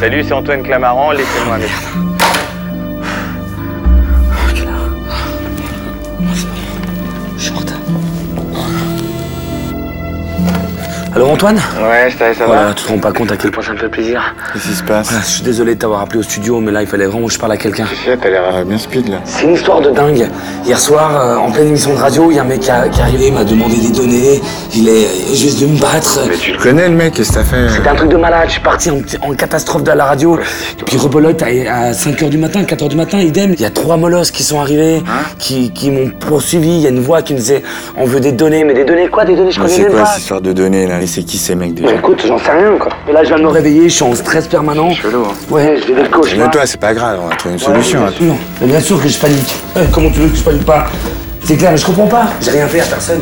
Salut, c'est Antoine Clamaran, laissez-moi un message. Allô Antoine Ouais, ça, ça Voilà, tu te rends pas compte à quel point ça me fait plaisir. Qu'est-ce qui se passe Voilà, je suis désolé de t'avoir appelé au studio, mais là il fallait vraiment que je parle à quelqu'un. Tu sais, t'as l'air euh, bien speed là. C'est une histoire de dingue. Hier soir, euh, en pleine émission de radio, il y a un mec qui, a- qui est arrivé, il m'a demandé des données. Il est juste de me battre. Mais tu le connais le mec, qu'est-ce que t'as fait C'était un truc de malade, je suis parti en, en catastrophe de la radio. Et puis rebelote à, à 5h du matin, 4h du matin, idem. Il y a trois molosses qui sont arrivés, qui, qui m'ont poursuivi. Il y a une voix qui me disait On veut des données, mais des données quoi Des données, je Mais connais c'est quoi pas. cette histoire de données là? C'est qui ces mecs déjà Bah, écoute, j'en sais rien quoi. Et là, je viens de me réveiller, je suis en stress permanent. Chelou, hein. Ouais, je vais des cauchemars. Calme-toi, c'est pas grave, on va trouver une solution. Ouais, hein. bien sûr. Mais bien sûr que je panique. Eh, comment tu veux que je panique pas? C'est clair, mais je comprends pas. J'ai rien fait à personne.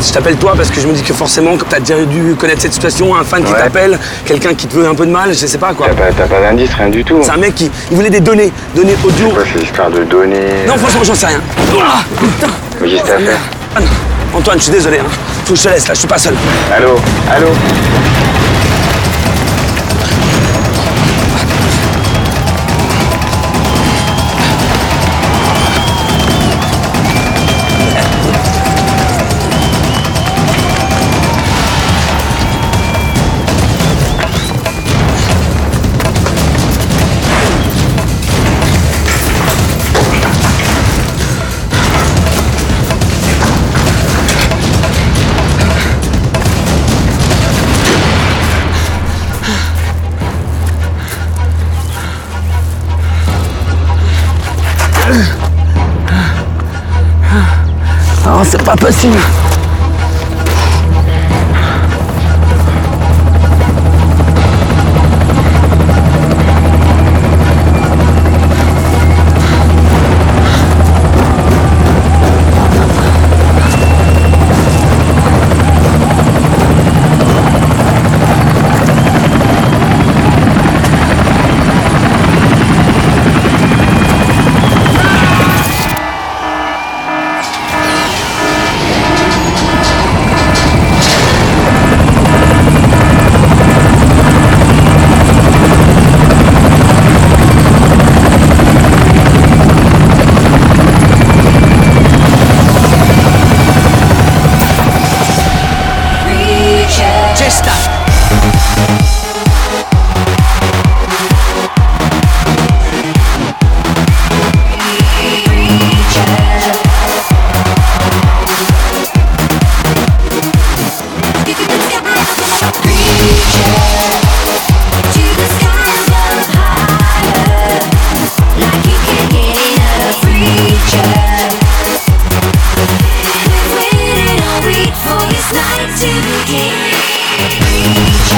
Je t'appelle toi parce que je me dis que forcément, que t'as déjà dû connaître cette situation, un fan qui Ouais. t'appelle, quelqu'un qui te veut un peu de mal, je sais pas quoi. T'as pas, t'as pas d'indice, rien du tout. C'est un mec qui il voulait des données, données audio. Quoi, c'est histoire de données Non, franchement, j'en sais rien. Ah, putain. Mais qu'est-ce que t'as fait Antoine, je suis désolé. Hein. Faut que je te laisse là, je suis pas seul. Allô Allô? Pas possible.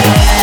Yeah.